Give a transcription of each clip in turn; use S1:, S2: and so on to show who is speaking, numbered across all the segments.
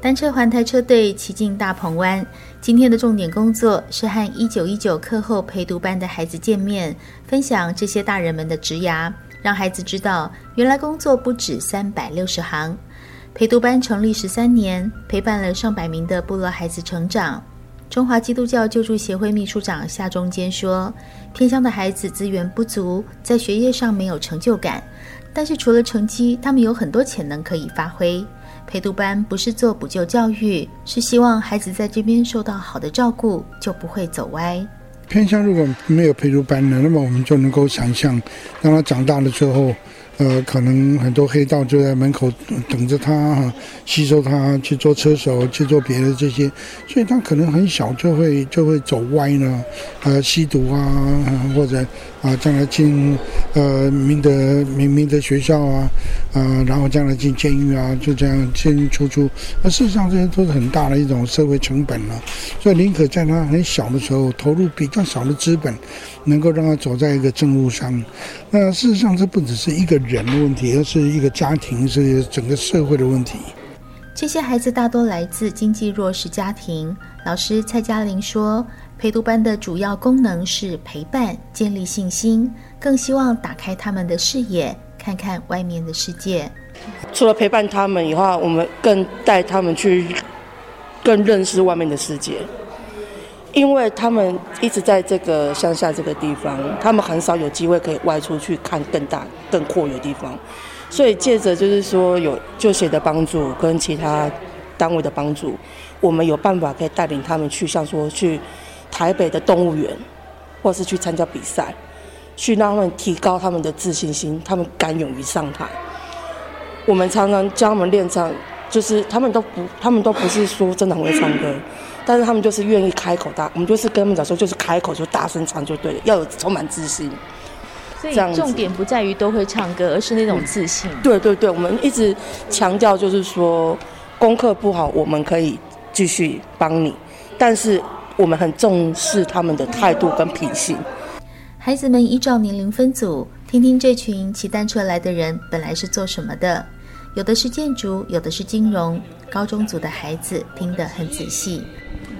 S1: 单车环台车队骑进大鹏湾，今天的重点工作是和一九一九课后陪读班的孩子见面，分享这些大人们的职涯，让孩子知道原来工作不止三百六十行。陪读班成立十三年，陪伴了上百名的部落孩子成长。中华基督教救助协会秘书长夏中坚说：“偏乡的孩子资源不足，在学业上没有成就感，但是除了成绩，他们有很多潜能可以发挥。”陪读班不是做补救教育，是希望孩子在这边受到好的照顾，就不会走歪。
S2: 偏乡如果没有陪读班呢，那么我们就能够想象，当他长大了之后。呃，可能很多黑道就在门口等着他，吸收他去做车手，去做别的这些，所以他可能很小就会就会走歪呢，呃，吸毒啊，或者啊，将来进呃明德明明德学校啊，呃，然后将来进监狱啊，就这样进进出出，那事实上这些都是很大的一种社会成本了，所以宁可在他很小的时候投入比较少的资本，能够让他走在一个正路上。那事实上这不只是一个人。人的问题，而是一个家庭，是整个社会的问题。
S1: 这些孩子大多来自经济弱势家庭。老师蔡嘉玲说，陪读班的主要功能是陪伴、建立信心，更希望打开他们的视野，看看外面的世界。
S3: 除了陪伴他们以外，我们更带他们去更认识外面的世界。因为他们一直在这个乡下这个地方，他们很少有机会可以外出去看更大、更阔远的地方，所以借着就是说有就学的帮助跟其他单位的帮助，我们有办法可以带领他们去，像说去台北的动物园，或是去参加比赛，去让他们提高他们的自信心，他们敢勇于上台。我们常常教他们练唱，就是他们都不，他们都不是说真的很会唱歌。但是他们就是愿意开口大，我们就是跟他们讲说，就是开口就大声唱就对了，要有充满自信。
S1: 所以重点不在于都会唱歌，而是那种自信。
S3: 对对对，我们一直强调就是说，功课不好我们可以继续帮你，但是我们很重视他们的态度跟品性。
S1: 孩子们依照年龄分组，听听这群骑单车来的人本来是做什么的。有的是建筑，有的是金融。高中组的孩子听得很仔细。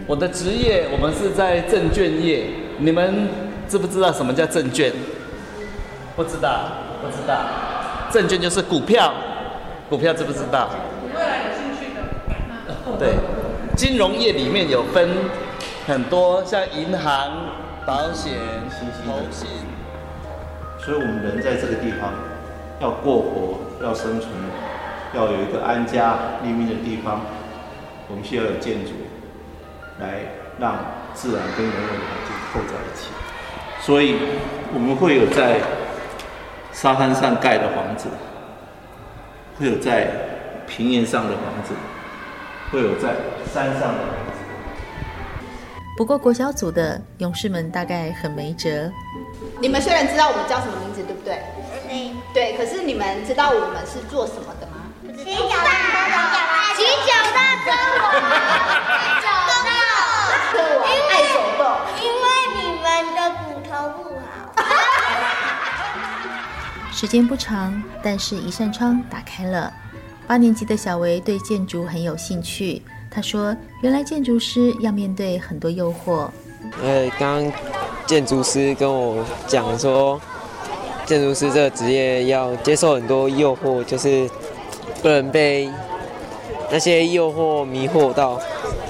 S4: 我的职业，我们是在证券业。你们知不知道什么叫证券？不知道，不知道。证券就是股票，股票知不知道？未来有兴趣的。对，金融业里面有分很多，像银行、保险、投信。
S5: 所以我们人在这个地方，要过活，要生存，要有一个安家立命的地方，我们需要有建筑。来让自然跟人文环境扣在一起，所以我们会有在沙滩上盖的房子，会有在平原上的房子，会有在山上的房子。
S1: 不过国小组的勇士们大概很没辙。
S6: 你们虽然知道我们叫什么名字，对不对？对。对，可是你们知道我们是做什么的吗？骑脚踏车，骑脚踏车。
S1: 时间不长，但是一扇窗打开了。八年级的小维对建筑很有兴趣。他说：“原来建筑师要面对很多诱惑。”
S7: 呃，刚建筑师跟我讲说，建筑师这个职业要接受很多诱惑，就是不能被那些诱惑迷惑到。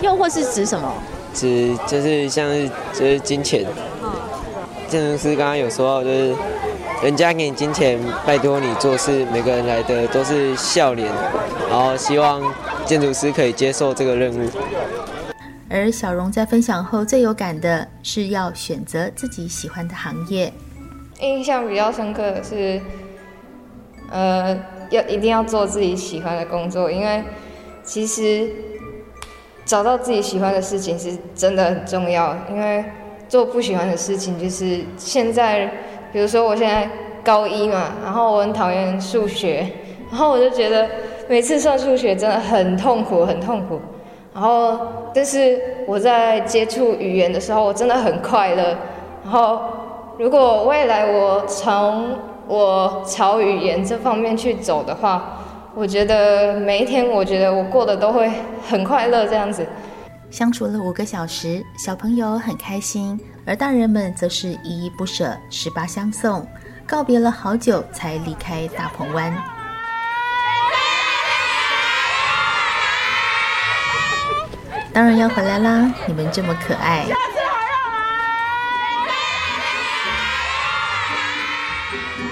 S1: 诱惑是指什么？
S7: 指就是像是就是金钱。建筑师刚刚有说到，就是。人家给你金钱，拜托你做事，每个人来的都是笑脸，然后希望建筑师可以接受这个任务。
S1: 而小荣在分享后最有感的是要选择自己喜欢的行业。
S8: 印象比较深刻的是，呃，要一定要做自己喜欢的工作，因为其实找到自己喜欢的事情是真的很重要，因为做不喜欢的事情就是现在。比如说我现在高一嘛，然后我很讨厌数学，然后我就觉得每次算数学真的很痛苦，很痛苦。然后，但是我在接触语言的时候，我真的很快乐。然后，如果未来我从我朝语言这方面去走的话，我觉得每一天，我觉得我过得都会很快乐这样子。
S1: 相处了五个小时，小朋友很开心，而大人们则是依依不舍，十八相送，告别了好久才离开大鹏湾。当然要回来啦！你们这么可爱。下次还要来